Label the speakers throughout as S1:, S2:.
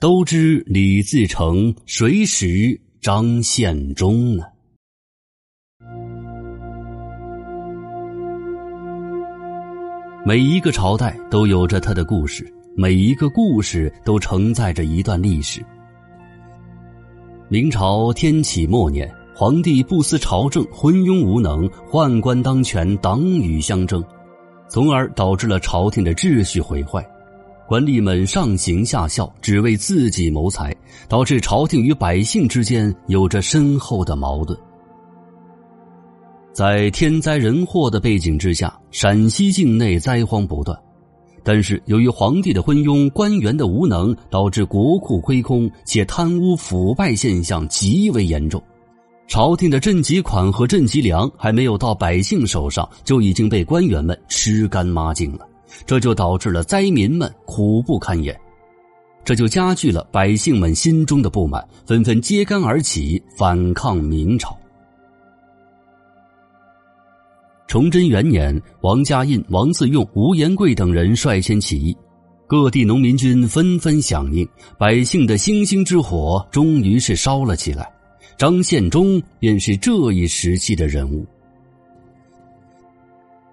S1: 都知李自成，谁识张献忠呢？每一个朝代都有着他的故事，每一个故事都承载着一段历史。明朝天启末年，皇帝不思朝政，昏庸无能，宦官当权，党羽相争，从而导致了朝廷的秩序毁坏。官吏们上行下效，只为自己谋财，导致朝廷与百姓之间有着深厚的矛盾。在天灾人祸的背景之下，陕西境内灾荒不断。但是，由于皇帝的昏庸、官员的无能，导致国库亏空，且贪污腐败现象极为严重。朝廷的赈济款和赈济粮还没有到百姓手上，就已经被官员们吃干抹净了。这就导致了灾民们苦不堪言，这就加剧了百姓们心中的不满，纷纷揭竿而起反抗明朝。崇祯元年，王家印、王自用、吴延贵等人率先起义，各地农民军纷纷响应，百姓的星星之火终于是烧了起来。张献忠便是这一时期的人物。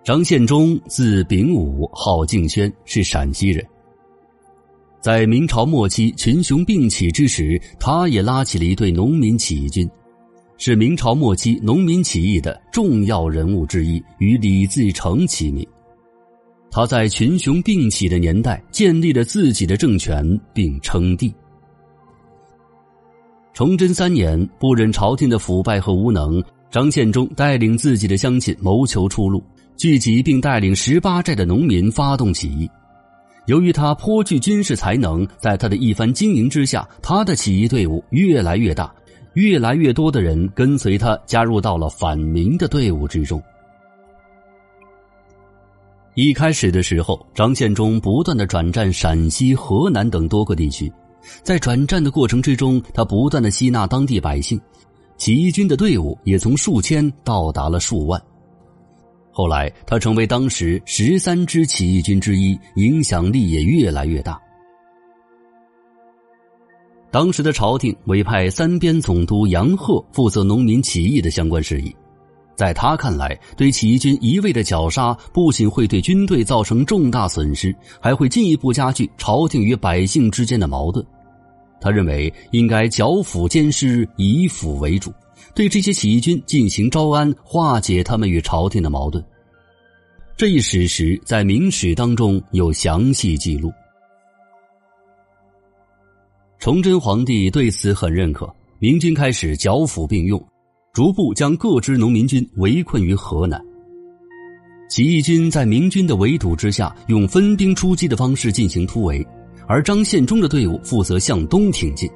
S1: 张献忠字秉武，号敬轩，是陕西人。在明朝末期群雄并起之时，他也拉起了一队农民起义军。是明朝末期农民起义的重要人物之一，与李自成齐名。他在群雄并起的年代建立了自己的政权，并称帝。崇祯三年，不忍朝廷的腐败和无能，张献忠带领自己的乡亲谋求出路，聚集并带领十八寨的农民发动起义。由于他颇具军事才能，在他的一番经营之下，他的起义队伍越来越大。越来越多的人跟随他，加入到了反明的队伍之中。一开始的时候，张献忠不断的转战陕西、河南等多个地区，在转战的过程之中，他不断的吸纳当地百姓，起义军的队伍也从数千到达了数万。后来，他成为当时十三支起义军之一，影响力也越来越大。当时的朝廷委派三边总督杨鹤负责农民起义的相关事宜，在他看来，对起义军一味的绞杀，不仅会对军队造成重大损失，还会进一步加剧朝廷与百姓之间的矛盾。他认为应该剿抚兼施，以抚为主，对这些起义军进行招安，化解他们与朝廷的矛盾。这一史实在《明史》当中有详细记录。崇祯皇帝对此很认可，明军开始剿抚并用，逐步将各支农民军围困于河南。起义军在明军的围堵之下，用分兵出击的方式进行突围，而张献忠的队伍负责向东挺进。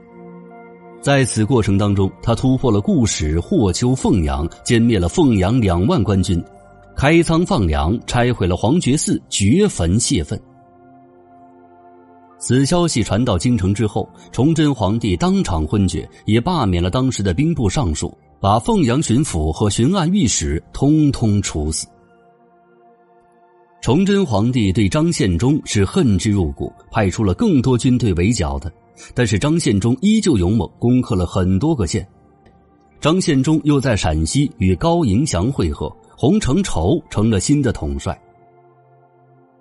S1: 在此过程当中，他突破了固始、霍丘、凤阳，歼灭了凤阳两万官军，开仓放粮，拆毁了黄觉寺，掘坟泄愤。此消息传到京城之后，崇祯皇帝当场昏厥，也罢免了当时的兵部尚书，把凤阳巡抚和巡按御史通通处死。崇祯皇帝对张献忠是恨之入骨，派出了更多军队围剿的，但是张献忠依旧勇猛，攻克了很多个县。张献忠又在陕西与高迎祥会合，洪承畴成了新的统帅。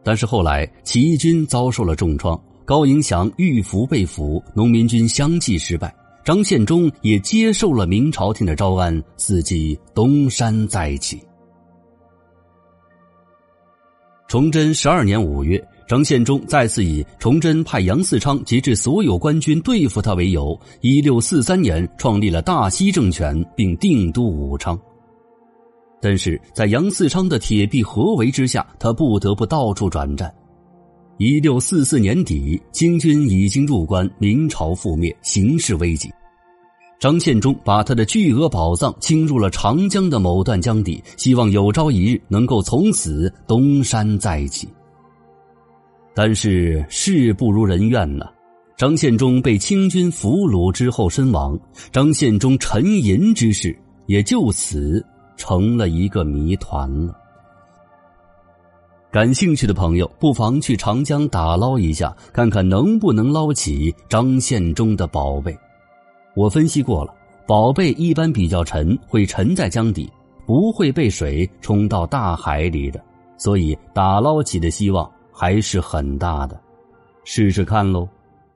S1: 但是后来起义军遭受了重创。高迎祥遇伏被俘，农民军相继失败。张献忠也接受了明朝廷的招安，伺机东山再起。崇祯十二年五月，张献忠再次以崇祯派杨嗣昌及至所有官军对付他为由，一六四三年创立了大西政权，并定都武昌。但是在杨嗣昌的铁壁合围之下，他不得不到处转战。一六四四年底，清军已经入关，明朝覆灭，形势危急。张献忠把他的巨额宝藏倾入了长江的某段江底，希望有朝一日能够从此东山再起。但是事不如人愿呐，张献忠被清军俘虏之后身亡，张献忠沉吟之事也就此成了一个谜团了。感兴趣的朋友不妨去长江打捞一下，看看能不能捞起张献忠的宝贝。我分析过了，宝贝一般比较沉，会沉在江底，不会被水冲到大海里的，所以打捞起的希望还是很大的。试试看喽。